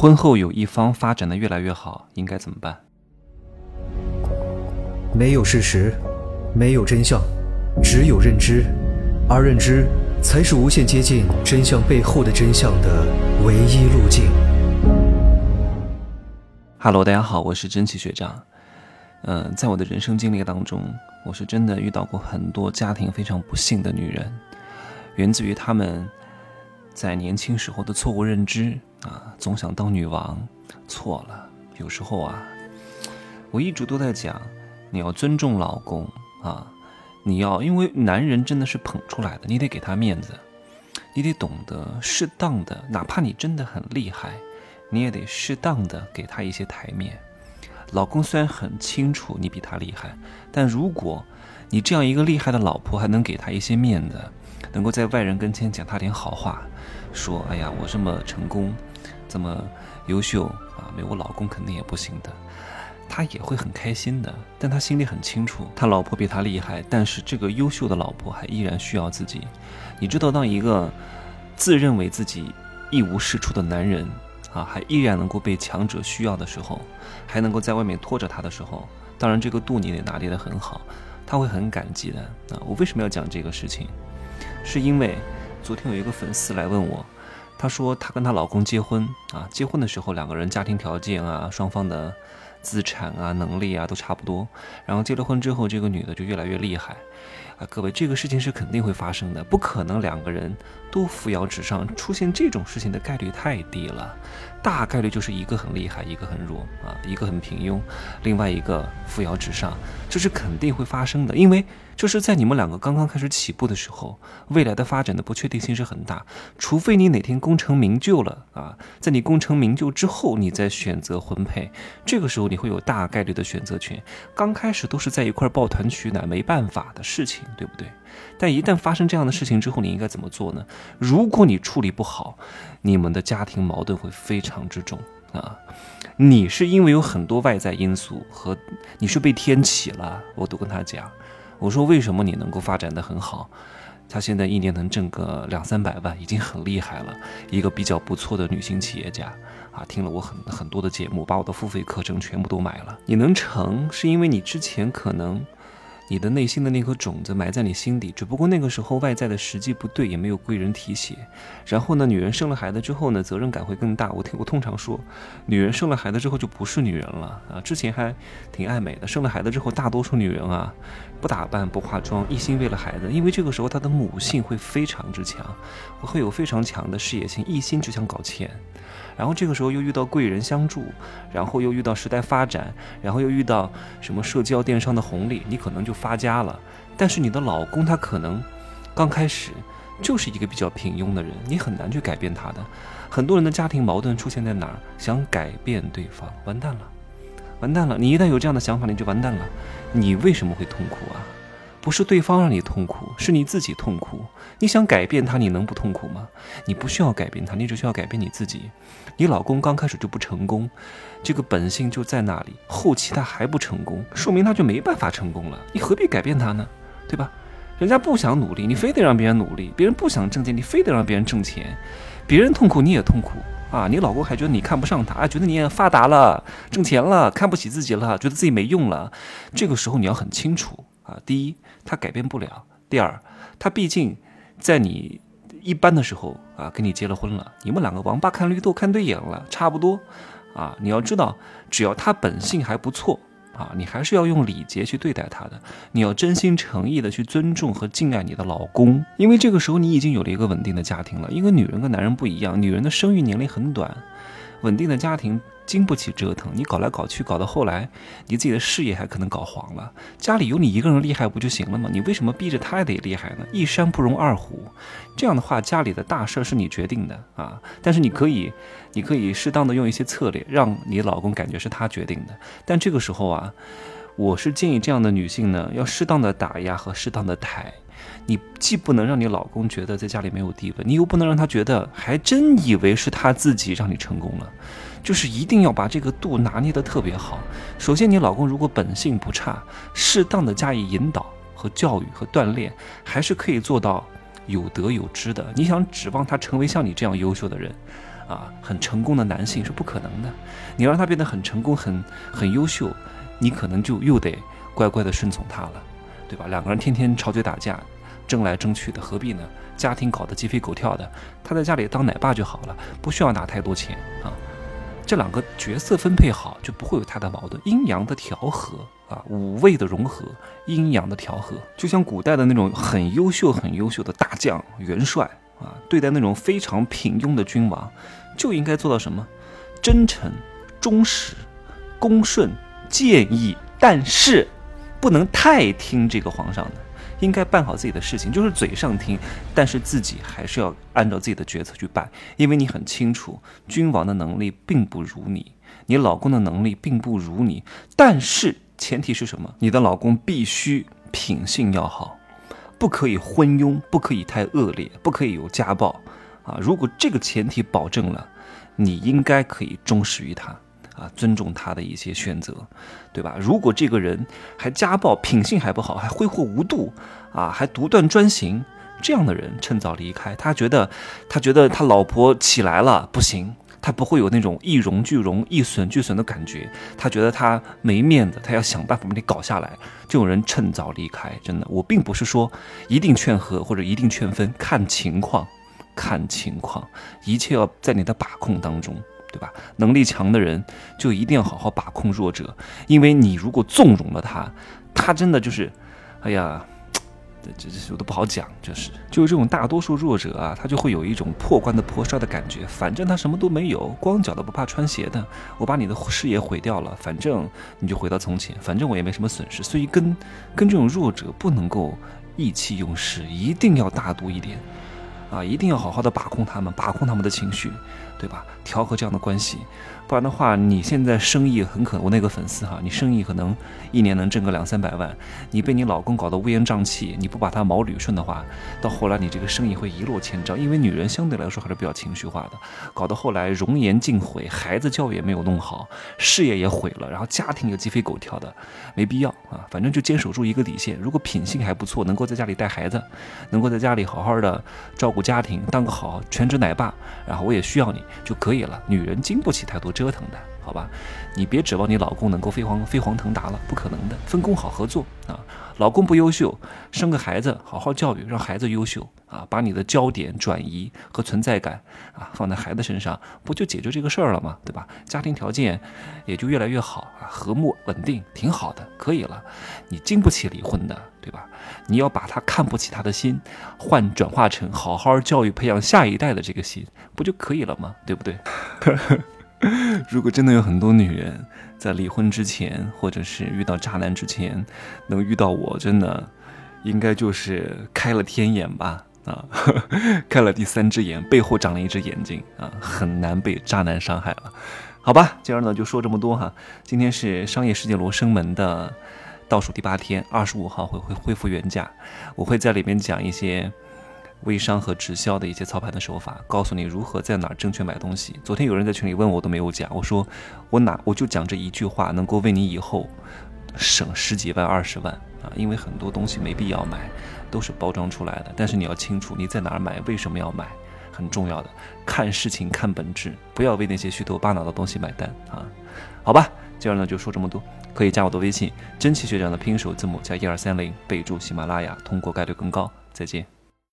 婚后有一方发展的越来越好，应该怎么办？没有事实，没有真相，只有认知，而认知才是无限接近真相背后的真相的唯一路径。Hello，大家好，我是真奇学长。嗯，在我的人生经历当中，我是真的遇到过很多家庭非常不幸的女人，源自于她们在年轻时候的错误认知。啊，总想当女王，错了。有时候啊，我一直都在讲，你要尊重老公啊，你要因为男人真的是捧出来的，你得给他面子，你得懂得适当的，哪怕你真的很厉害，你也得适当的给他一些台面。老公虽然很清楚你比他厉害，但如果你这样一个厉害的老婆还能给他一些面子，能够在外人跟前讲他点好话，说哎呀我这么成功。这么优秀啊，没有我老公肯定也不行的，他也会很开心的。但他心里很清楚，他老婆比他厉害，但是这个优秀的老婆还依然需要自己。你知道，当一个自认为自己一无是处的男人啊，还依然能够被强者需要的时候，还能够在外面拖着他的时候，当然这个度你得拿捏得很好，他会很感激的。啊，我为什么要讲这个事情？是因为昨天有一个粉丝来问我。她说，她跟她老公结婚啊，结婚的时候两个人家庭条件啊，双方的资产啊、能力啊都差不多。然后结了婚之后，这个女的就越来越厉害。啊，各位，这个事情是肯定会发生的，不可能两个人都扶摇直上，出现这种事情的概率太低了，大概率就是一个很厉害，一个很弱啊，一个很平庸，另外一个扶摇直上，这是肯定会发生的，因为。就是在你们两个刚刚开始起步的时候，未来的发展的不确定性是很大。除非你哪天功成名就了啊，在你功成名就之后，你再选择婚配，这个时候你会有大概率的选择权。刚开始都是在一块抱团取暖，没办法的事情，对不对？但一旦发生这样的事情之后，你应该怎么做呢？如果你处理不好，你们的家庭矛盾会非常之重啊。你是因为有很多外在因素和你是被天启了，我都跟他讲。我说为什么你能够发展的很好？她现在一年能挣个两三百万，已经很厉害了，一个比较不错的女性企业家啊！听了我很很多的节目，把我的付费课程全部都买了。你能成，是因为你之前可能。你的内心的那颗种子埋在你心底，只不过那个时候外在的时机不对，也没有贵人提携。然后呢，女人生了孩子之后呢，责任感会更大。我听我通常说，女人生了孩子之后就不是女人了啊。之前还挺爱美的，生了孩子之后，大多数女人啊，不打扮不化妆，一心为了孩子，因为这个时候她的母性会非常之强，会有非常强的事业心，一心就想搞钱。然后这个时候又遇到贵人相助，然后又遇到时代发展，然后又遇到什么社交电商的红利，你可能就发家了。但是你的老公他可能刚开始就是一个比较平庸的人，你很难去改变他的。很多人的家庭矛盾出现在哪儿？想改变对方，完蛋了，完蛋了！你一旦有这样的想法，你就完蛋了。你为什么会痛苦啊？不是对方让你痛苦，是你自己痛苦。你想改变他，你能不痛苦吗？你不需要改变他，你只需要改变你自己。你老公刚开始就不成功，这个本性就在那里。后期他还不成功，说明他就没办法成功了。你何必改变他呢？对吧？人家不想努力，你非得让别人努力；别人不想挣钱，你非得让别人挣钱。别人痛苦，你也痛苦啊！你老公还觉得你看不上他，啊，觉得你也发达了、挣钱了，看不起自己了，觉得自己没用了。这个时候你要很清楚。啊，第一，他改变不了；第二，他毕竟在你一般的时候啊，跟你结了婚了，你们两个王八看绿豆看对眼了，差不多。啊，你要知道，只要他本性还不错啊，你还是要用礼节去对待他的。你要真心诚意的去尊重和敬爱你的老公，因为这个时候你已经有了一个稳定的家庭了。一个女人跟男人不一样，女人的生育年龄很短，稳定的家庭。经不起折腾，你搞来搞去，搞到后来，你自己的事业还可能搞黄了。家里有你一个人厉害不就行了吗？你为什么逼着他也得厉害呢？一山不容二虎，这样的话，家里的大事是你决定的啊。但是你可以，你可以适当的用一些策略，让你老公感觉是他决定的。但这个时候啊，我是建议这样的女性呢，要适当的打压和适当的抬。你既不能让你老公觉得在家里没有地位，你又不能让他觉得还真以为是他自己让你成功了。就是一定要把这个度拿捏得特别好。首先，你老公如果本性不差，适当的加以引导和教育和锻炼，还是可以做到有德有知的。你想指望他成为像你这样优秀的人，啊很成功的男性是不可能的。你让他变得很成功、很很优秀，你可能就又得乖乖的顺从他了，对吧？两个人天天吵嘴打架，争来争去的，何必呢？家庭搞得鸡飞狗跳的，他在家里当奶爸就好了，不需要拿太多钱啊。这两个角色分配好，就不会有太大矛盾，阴阳的调和啊，五味的融合，阴阳的调和，就像古代的那种很优秀、很优秀的大将、元帅啊，对待那种非常平庸的君王，就应该做到什么？真诚、忠实、恭顺、建议，但是不能太听这个皇上的。应该办好自己的事情，就是嘴上听，但是自己还是要按照自己的决策去办，因为你很清楚，君王的能力并不如你，你老公的能力并不如你，但是前提是什么？你的老公必须品性要好，不可以昏庸，不可以太恶劣，不可以有家暴，啊，如果这个前提保证了，你应该可以忠实于他。啊，尊重他的一些选择，对吧？如果这个人还家暴，品性还不好，还挥霍无度，啊，还独断专行，这样的人趁早离开。他觉得，他觉得他老婆起来了不行，他不会有那种一荣俱荣、一损俱损的感觉。他觉得他没面子，他要想办法把你搞下来。这种人趁早离开，真的。我并不是说一定劝和或者一定劝分，看情况，看情况，一切要在你的把控当中。对吧？能力强的人就一定要好好把控弱者，因为你如果纵容了他，他真的就是，哎呀，这这我都不好讲，就是就是这种大多数弱者啊，他就会有一种破罐子破摔的感觉。反正他什么都没有，光脚的不怕穿鞋的，我把你的事业毁掉了，反正你就回到从前，反正我也没什么损失。所以跟跟这种弱者不能够意气用事，一定要大度一点。啊，一定要好好的把控他们，把控他们的情绪，对吧？调和这样的关系，不然的话，你现在生意很可，我那个粉丝哈，你生意可能一年能挣个两三百万，你被你老公搞得乌烟瘴气，你不把他毛捋顺的话，到后来你这个生意会一落千丈，因为女人相对来说还是比较情绪化的，搞到后来容颜尽毁，孩子教育也没有弄好，事业也毁了，然后家庭又鸡飞狗跳的，没必要啊，反正就坚守住一个底线，如果品性还不错，能够在家里带孩子，能够在家里好好的照顾。家庭当个好全职奶爸，然后我也需要你就可以了。女人经不起太多折腾的，好吧？你别指望你老公能够飞黄飞黄腾达了，不可能的。分工好合作啊，老公不优秀，生个孩子好好教育，让孩子优秀啊，把你的焦点转移和存在感啊放在孩子身上，不就解决这个事儿了吗？对吧？家庭条件也就越来越好啊，和睦稳定，挺好的，可以了。你经不起离婚的。对吧？你要把他看不起他的心换转化成好好教育培养下一代的这个心，不就可以了吗？对不对？如果真的有很多女人在离婚之前，或者是遇到渣男之前，能遇到我，真的应该就是开了天眼吧？啊，开了第三只眼，背后长了一只眼睛啊，很难被渣男伤害了。好吧，今儿呢就说这么多哈。今天是商业世界罗生门的。倒数第八天，二十五号会会恢复原价。我会在里面讲一些微商和直销的一些操盘的手法，告诉你如何在哪儿正确买东西。昨天有人在群里问我，都没有讲。我说我哪我就讲这一句话，能够为你以后省十几万、二十万啊！因为很多东西没必要买，都是包装出来的。但是你要清楚你在哪儿买，为什么要买，很重要的。看事情看本质，不要为那些虚头巴脑的东西买单啊！好吧，今儿呢就说这么多。可以加我的微信，真奇学长的拼手字母加一二三零，备注喜马拉雅，通过概率更高。再见。